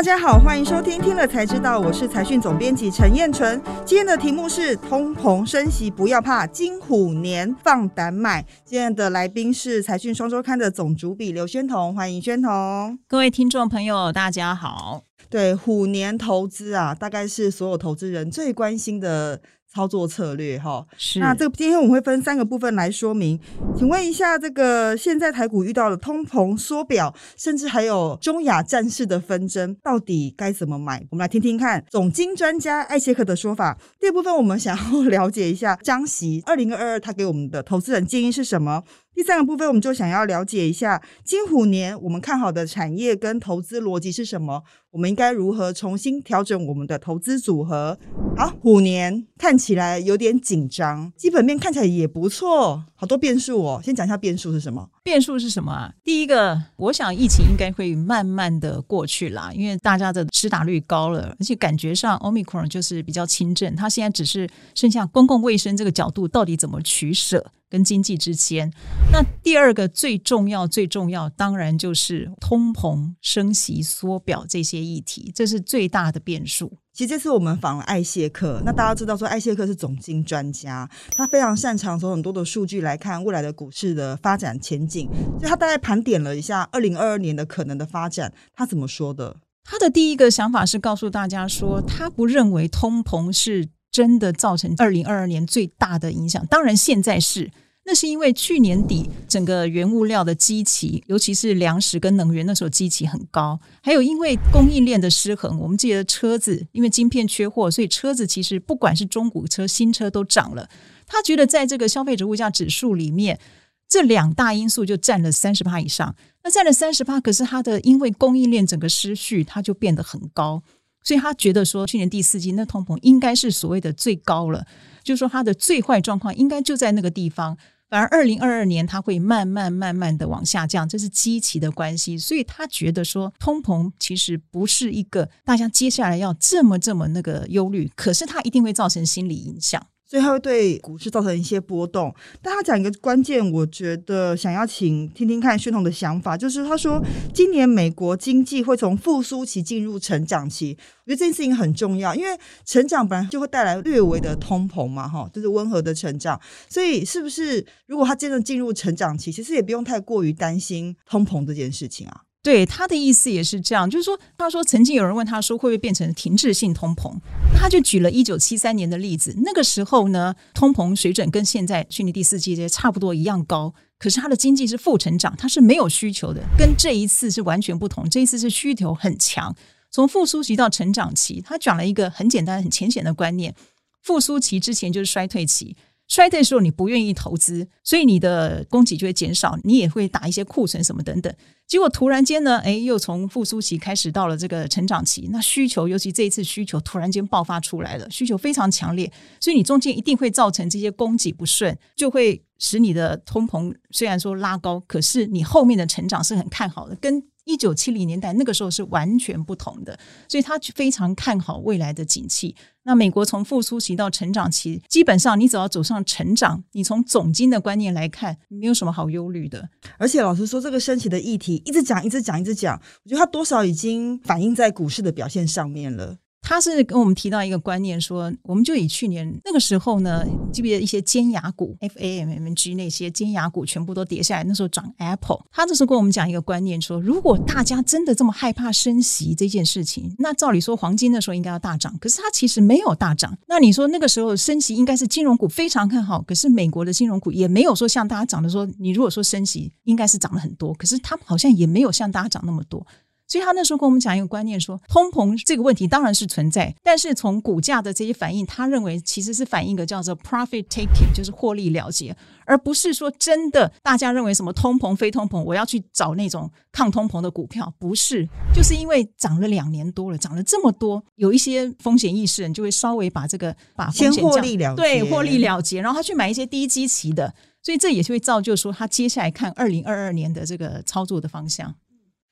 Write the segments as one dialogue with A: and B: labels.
A: 大家好，欢迎收听《听了才知道》，我是财讯总编辑陈燕纯。今天的题目是通膨升息，不要怕，金虎年放胆买。今天的来宾是财讯双周刊的总主笔刘宣彤，欢迎宣彤。
B: 各位听众朋友，大家好。
A: 对虎年投资啊，大概是所有投资人最关心的。操作策略哈，
B: 是
A: 那这个今天我们会分三个部分来说明。请问一下，这个现在台股遇到了通膨缩表，甚至还有中亚战事的纷争，到底该怎么买？我们来听听看总经专家艾切克的说法。第二部分我们想要 了解一下张席二零二二他给我们的投资人建议是什么？第三个部分我们就想要了解一下金虎年我们看好的产业跟投资逻辑是什么？我们应该如何重新调整我们的投资组合？好，虎年看起来有点紧张，基本面看起来也不错，好多变数哦。先讲一下变数是什么？
B: 变数是什么啊？第一个，我想疫情应该会慢慢的过去啦，因为大家的施打率高了，而且感觉上 Omicron 就是比较轻症，它现在只是剩下公共卫生这个角度到底怎么取舍。跟经济之间，那第二个最重要、最重要，当然就是通膨、升息、缩表这些议题，这是最大的变数。
A: 其实这次我们访了艾谢克，那大家知道说艾谢克是总经专家，他非常擅长从很多的数据来看未来的股市的发展前景，所以他大概盘点了一下二零二二年的可能的发展，他怎么说的？
B: 他的第一个想法是告诉大家说，他不认为通膨是。真的造成二零二二年最大的影响，当然现在是，那是因为去年底整个原物料的基期，尤其是粮食跟能源那时候基期很高，还有因为供应链的失衡，我们记得车子因为晶片缺货，所以车子其实不管是中古车、新车都涨了。他觉得在这个消费者物价指数里面，这两大因素就占了三十趴以上，那占了三十趴，可是它的因为供应链整个失序，它就变得很高。所以他觉得说，去年第四季那通膨应该是所谓的最高了，就是说它的最坏状况应该就在那个地方。反而二零二二年它会慢慢慢慢的往下降，这是积极的关系。所以他觉得说，通膨其实不是一个大家接下来要这么这么那个忧虑，可是它一定会造成心理影响。
A: 所以它会对股市造成一些波动，但他讲一个关键，我觉得想要请听听看宣统的想法，就是他说今年美国经济会从复苏期进入成长期，我觉得这件事情很重要，因为成长本来就会带来略微的通膨嘛，哈，就是温和的成长，所以是不是如果他真的进入成长期，其实也不用太过于担心通膨这件事情啊？
B: 对他的意思也是这样，就是说，他说曾经有人问他说会不会变成停滞性通膨，他就举了一九七三年的例子，那个时候呢，通膨水准跟现在去年第四季这些差不多一样高，可是他的经济是负成长，他是没有需求的，跟这一次是完全不同，这一次是需求很强，从复苏期到成长期，他讲了一个很简单、很浅显的观念，复苏期之前就是衰退期。衰退的时候，你不愿意投资，所以你的供给就会减少，你也会打一些库存什么等等。结果突然间呢，哎，又从复苏期开始到了这个成长期，那需求，尤其这一次需求突然间爆发出来了，需求非常强烈，所以你中间一定会造成这些供给不顺，就会使你的通膨虽然说拉高，可是你后面的成长是很看好的，跟。一九七零年代那个时候是完全不同的，所以他非常看好未来的景气。那美国从复苏期到成长期，基本上你只要走上成长，你从总经的观念来看，没有什么好忧虑的。
A: 而且老实说，这个升起的议题一直讲、一直讲、一直讲，我觉得它多少已经反映在股市的表现上面了。
B: 他是跟我们提到一个观念，说我们就以去年那个时候呢，记不记得一些尖牙股，F A M M G 那些尖牙股全部都跌下来，那时候涨 Apple。他这时候跟我们讲一个观念，说如果大家真的这么害怕升息这件事情，那照理说黄金那时候应该要大涨，可是它其实没有大涨。那你说那个时候升息应该是金融股非常看好，可是美国的金融股也没有说像大家涨的说，你如果说升息应该是涨了很多，可是它好像也没有像大家涨那么多。所以他那时候跟我们讲一个观念，说通膨这个问题当然是存在，但是从股价的这些反应，他认为其实是反映一个叫做 profit taking，就是获利了结，而不是说真的大家认为什么通膨非通膨，我要去找那种抗通膨的股票，不是，就是因为涨了两年多了，涨了这么多，有一些风险意识，人就会稍微把这个把
A: 先获利了
B: 对获利了结，然后他去买一些低基期的，所以这也是会造就说他接下来看二零二二年的这个操作的方向。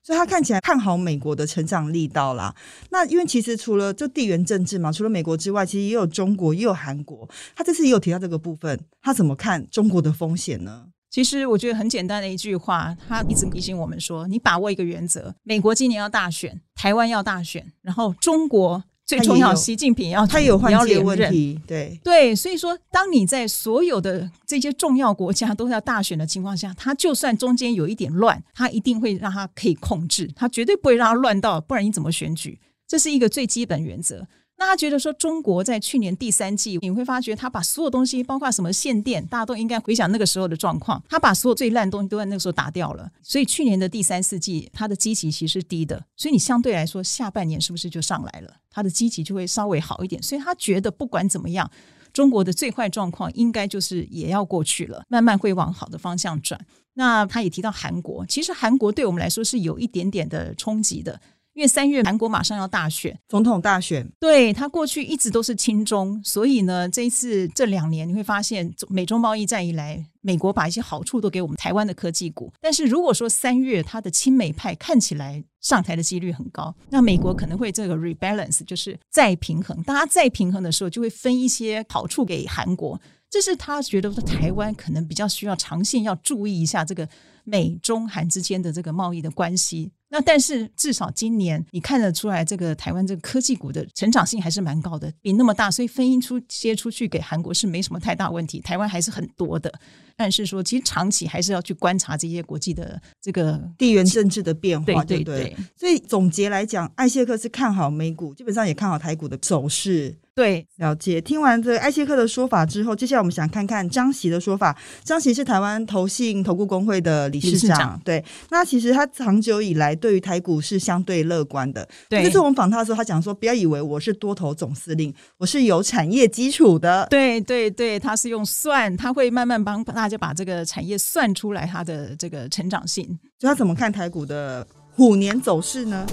A: 所以他看起来看好美国的成长力道啦。那因为其实除了就地缘政治嘛，除了美国之外，其实也有中国，也有韩国。他这次也有提到这个部分，他怎么看中国的风险呢？
B: 其实我觉得很简单的一句话，他一直提醒我们说：你把握一个原则，美国今年要大选，台湾要大选，然后中国最重要，习近平要
A: 他有换
B: 届
A: 问题，对
B: 对，所以说，当你在所有的这些重要国家都要大选的情况下，他就算中间有一点乱，他一定会让他可以控制，他绝对不会让他乱到，不然你怎么选举？这是一个最基本原则。那他觉得说，中国在去年第三季，你会发觉他把所有东西，包括什么限电，大家都应该回想那个时候的状况，他把所有最烂的东西都在那个时候打掉了。所以去年的第三四季，它的基期其实低的，所以你相对来说下半年是不是就上来了？它的基期就会稍微好一点。所以他觉得不管怎么样，中国的最坏状况应该就是也要过去了，慢慢会往好的方向转。那他也提到韩国，其实韩国对我们来说是有一点点的冲击的。因为三月韩国马上要大选，
A: 总统大选，
B: 对他过去一直都是亲中，所以呢，这一次这两年你会发现，美中贸易战以来，美国把一些好处都给我们台湾的科技股。但是如果说三月他的亲美派看起来上台的几率很高，那美国可能会这个 rebalance，就是再平衡。大家再平衡的时候，就会分一些好处给韩国。这是他觉得说台湾可能比较需要长线要注意一下这个美中韩之间的这个贸易的关系。那但是至少今年你看得出来，这个台湾这个科技股的成长性还是蛮高的，比那么大，所以分一出接出去给韩国是没什么太大问题。台湾还是很多的，但是说其实长期还是要去观察这些国际的这个
A: 地缘政治的变化，
B: 对对对。
A: 所以总结来讲，艾谢克是看好美股，基本上也看好台股的走势。
B: 对，
A: 了解。听完这个艾谢克的说法之后，接下来我们想看看张喜的说法。张喜是台湾投信投顾工会的理事长，对。那其实他长久以来对于台股是相对乐观的。
B: 对。
A: 这次我们访他的时候，他讲说：“不要以为我是多头总司令，我是有产业基础的。”
B: 对对对，他是用算，他会慢慢帮大家把这个产业算出来，它的这个成长性。
A: 就他怎么看台股的虎年走势呢？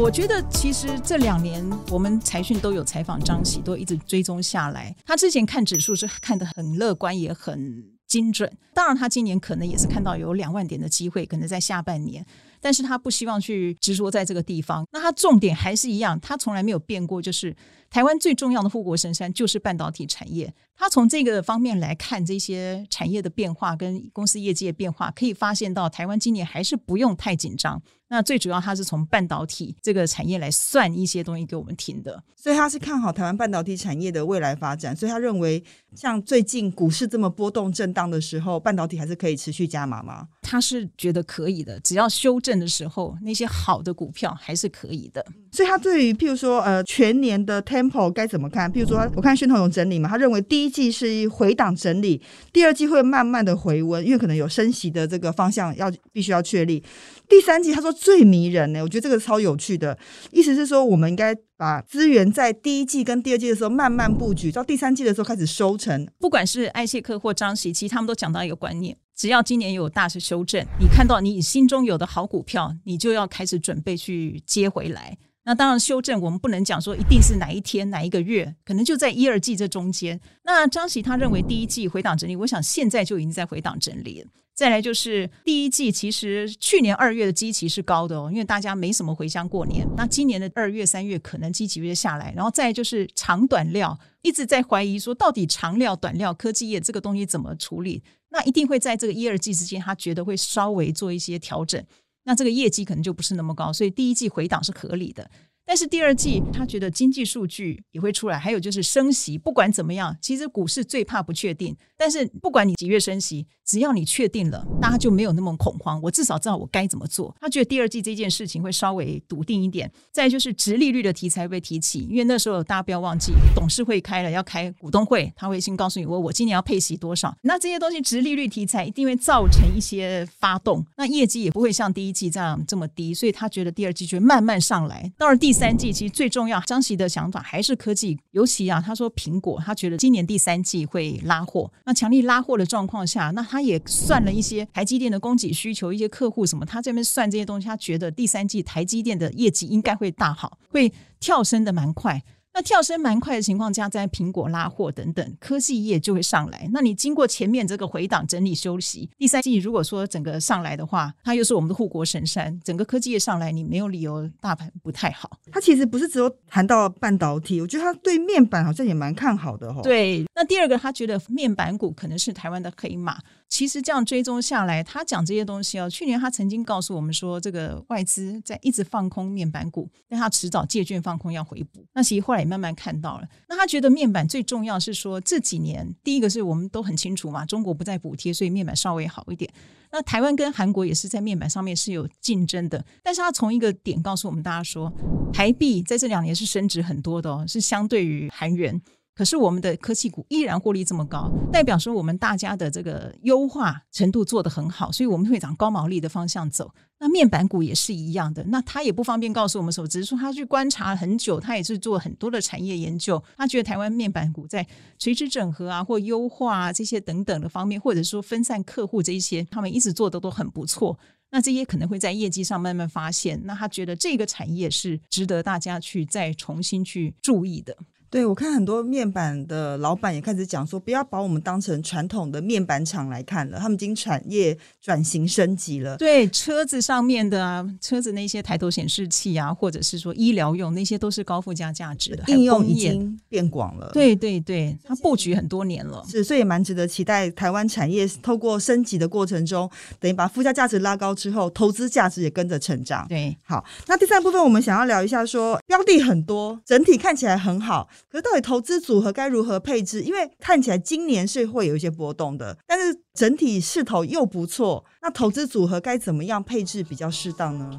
B: 我觉得其实这两年我们财讯都有采访张喜，都一直追踪下来。他之前看指数是看得很乐观，也很精准。当然，他今年可能也是看到有两万点的机会，可能在下半年。但是他不希望去执着在这个地方。那他重点还是一样，他从来没有变过，就是台湾最重要的护国神山就是半导体产业。他从这个方面来看这些产业的变化跟公司业绩的变化，可以发现到台湾今年还是不用太紧张。那最主要，他是从半导体这个产业来算一些东西给我们听的，
A: 所以他是看好台湾半导体产业的未来发展。所以他认为，像最近股市这么波动震荡的时候，半导体还是可以持续加码吗？
B: 他是觉得可以的，只要修正的时候，那些好的股票还是可以的。
A: 所以他对于譬如说，呃，全年的 tempo 该怎么看？譬如说，我看宣统有整理嘛，他认为第一季是回档整理，第二季会慢慢的回温，因为可能有升息的这个方向要必须要确立。第三季他说最迷人呢，我觉得这个超有趣的，意思是说我们应该把资源在第一季跟第二季的时候慢慢布局，到第三季的时候开始收成。
B: 不管是艾谢克或张喜，其实他们都讲到一个观念：只要今年有大势修正，你看到你心中有的好股票，你就要开始准备去接回来。那当然，修正我们不能讲说一定是哪一天哪一个月，可能就在一二季这中间。那张喜他认为第一季回档整理，我想现在就已经在回档整理了。再来就是第一季，其实去年二月的基期是高的哦，因为大家没什么回乡过年。那今年的二月、三月可能基期会下来，然后再就是长短料一直在怀疑说，到底长料、短料科技业这个东西怎么处理？那一定会在这个一二季之间，他觉得会稍微做一些调整，那这个业绩可能就不是那么高，所以第一季回档是合理的。但是第二季他觉得经济数据也会出来，还有就是升息，不管怎么样，其实股市最怕不确定。但是不管你几月升息，只要你确定了，大家就没有那么恐慌。我至少知道我该怎么做。他觉得第二季这件事情会稍微笃定一点。再就是直利率的题材被提起，因为那时候大家不要忘记，董事会开了要开股东会，他会先告诉你我我今年要配息多少。那这些东西直利率题材一定会造成一些发动，那业绩也不会像第一季这样这么低，所以他觉得第二季就慢慢上来。到了第三季，其实最重要，张琦的想法还是科技，尤其啊，他说苹果，他觉得今年第三季会拉货。那强力拉货的状况下，那他也算了一些台积电的供给需求，一些客户什么，他这边算这些东西，他觉得第三季台积电的业绩应该会大好，会跳升的蛮快。那跳升蛮快的情况下，在苹果拉货等等，科技业就会上来。那你经过前面这个回档整理休息，第三季如果说整个上来的话，它又是我们的护国神山，整个科技业上来，你没有理由大盘不太好。
A: 它其实不是只有谈到半导体，我觉得它对面板好像也蛮看好的哈。
B: 对，那第二个他觉得面板股可能是台湾的黑马。其实这样追踪下来，他讲这些东西哦，去年他曾经告诉我们说，这个外资在一直放空面板股，但他迟早借券放空要回补。那其实后来也慢慢看到了。那他觉得面板最重要是说这几年，第一个是我们都很清楚嘛，中国不再补贴，所以面板稍微好一点。那台湾跟韩国也是在面板上面是有竞争的，但是他从一个点告诉我们大家说，台币在这两年是升值很多的哦，是相对于韩元。可是我们的科技股依然获利这么高，代表说我们大家的这个优化程度做得很好，所以我们会往高毛利的方向走。那面板股也是一样的，那他也不方便告诉我们什么，只是说他去观察很久，他也是做很多的产业研究，他觉得台湾面板股在垂直整合啊或优化啊这些等等的方面，或者说分散客户这一些，他们一直做的都很不错。那这些可能会在业绩上慢慢发现，那他觉得这个产业是值得大家去再重新去注意的。
A: 对，我看很多面板的老板也开始讲说，不要把我们当成传统的面板厂来看了，他们已经产业转型升级了。
B: 对，车子上面的啊，车子那些抬头显示器啊，或者是说医疗用那些，都是高附加价值的
A: 应用，已经变广了。
B: 对对对，它布局很多年了，
A: 是，所以也蛮值得期待。台湾产业透过升级的过程中，等于把附加价值拉高之后，投资价值也跟着成长。
B: 对，
A: 好，那第三部分我们想要聊一下，说标的很多，整体看起来很好。可是到底投资组合该如何配置？因为看起来今年是会有一些波动的，但是整体势头又不错。那投资组合该怎么样配置比较适当呢？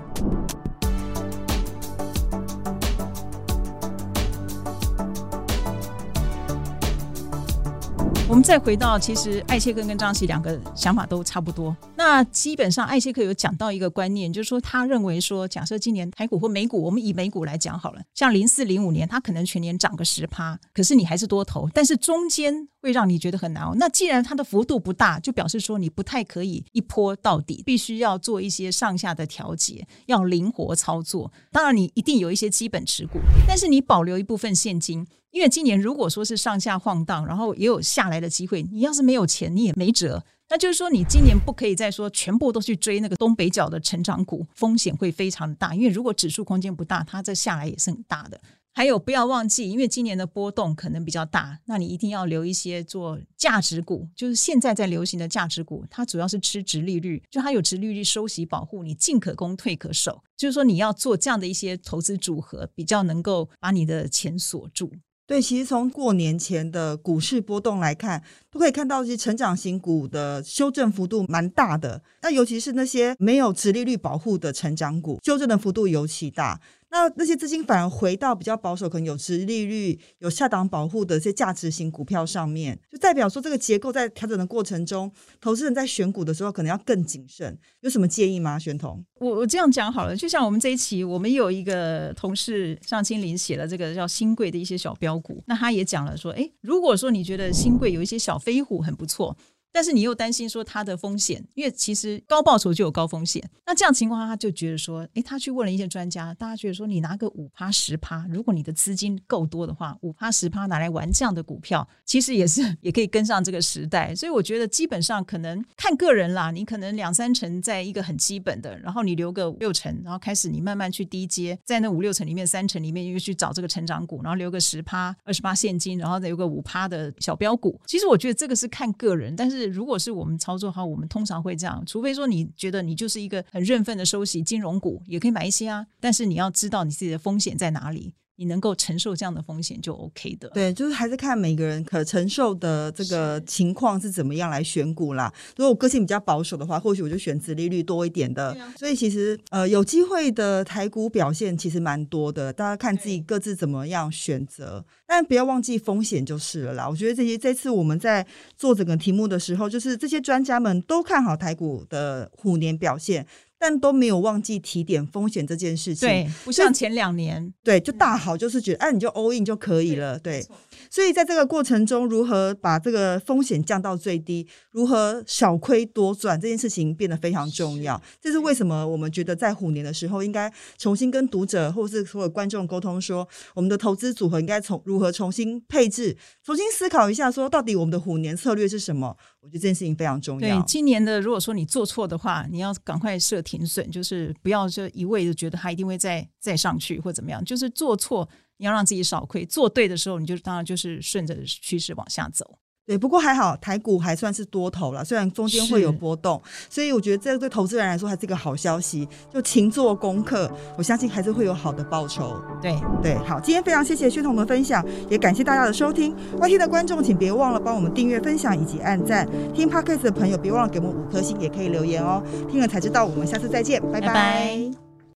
B: 我们再回到，其实艾切克跟张琪两个想法都差不多。那基本上，艾切克有讲到一个观念，就是说他认为说，假设今年台股或美股，我们以美股来讲好了，像零四零五年，它可能全年涨个十趴，可是你还是多头，但是中间会让你觉得很难熬。那既然它的幅度不大，就表示说你不太可以一波到底，必须要做一些上下的调节，要灵活操作。当然，你一定有一些基本持股，但是你保留一部分现金。因为今年如果说是上下晃荡，然后也有下来的机会，你要是没有钱，你也没辙。那就是说，你今年不可以再说全部都去追那个东北角的成长股，风险会非常大。因为如果指数空间不大，它这下来也是很大的。还有不要忘记，因为今年的波动可能比较大，那你一定要留一些做价值股，就是现在在流行的价值股，它主要是吃值利率，就它有值利率收息保护，你进可攻退可守。就是说，你要做这样的一些投资组合，比较能够把你的钱锁住。
A: 对，其实从过年前的股市波动来看，都可以看到一些成长型股的修正幅度蛮大的。那尤其是那些没有殖利率保护的成长股，修正的幅度尤其大。那那些资金反而回到比较保守，可能有直利率、有下档保护的这些价值型股票上面，代表说这个结构在调整的过程中，投资人在选股的时候可能要更谨慎。有什么建议吗？玄同，
B: 我我这样讲好了，就像我们这一期，我们有一个同事上青林写了这个叫新贵的一些小标股，那他也讲了说，哎，如果说你觉得新贵有一些小飞虎很不错。但是你又担心说它的风险，因为其实高报酬就有高风险。那这样情况，他就觉得说，诶，他去问了一些专家，大家觉得说，你拿个五趴十趴，如果你的资金够多的话，五趴十趴拿来玩这样的股票，其实也是也可以跟上这个时代。所以我觉得基本上可能看个人啦，你可能两三成在一个很基本的，然后你留个五六成，然后开始你慢慢去低阶，在那五六成里面三成里面又去找这个成长股，然后留个十趴二十八现金，然后再有个五趴的小标股。其实我觉得这个是看个人，但是。是，如果是我们操作的话，我们通常会这样。除非说你觉得你就是一个很认份的收息金融股，也可以买一些啊。但是你要知道你自己的风险在哪里。你能够承受这样的风险就 OK 的。
A: 对，就是还是看每个人可承受的这个情况是怎么样来选股啦。如果我个性比较保守的话，或许我就选择利率多一点的。所以其实呃，有机会的台股表现其实蛮多的，大家看自己各自怎么样选择，但不要忘记风险就是了啦。我觉得这些这次我们在做整个题目的时候，就是这些专家们都看好台股的虎年表现。但都没有忘记提点风险这件事情，
B: 对，不像前两年，
A: 对，就大好，就是觉得哎，你就 all in 就可以了，对。所以在这个过程中，如何把这个风险降到最低，如何少亏多赚，这件事情变得非常重要。这是为什么我们觉得在虎年的时候，应该重新跟读者或是所有观众沟通，说我们的投资组合应该从如何重新配置，重新思考一下，说到底我们的虎年策略是什么？我觉得这件事情非常重要。
B: 对，今年的如果说你做错的话，你要赶快设停损，就是不要就一味的觉得它一定会再再上去或怎么样，就是做错你要让自己少亏，做对的时候你就当然就是顺着趋势往下走。
A: 对，不过还好，台股还算是多头了，虽然中间会有波动，所以我觉得这个对投资人来说还是一个好消息。就勤做功课，我相信还是会有好的报酬。
B: 对
A: 对，好，今天非常谢谢薛彤的分享，也感谢大家的收听。外听的观众，请别忘了帮我们订阅、分享以及按赞。听 Podcast 的朋友，别忘了给我们五颗星，也可以留言哦。听了才知道，我们下次再见，拜拜。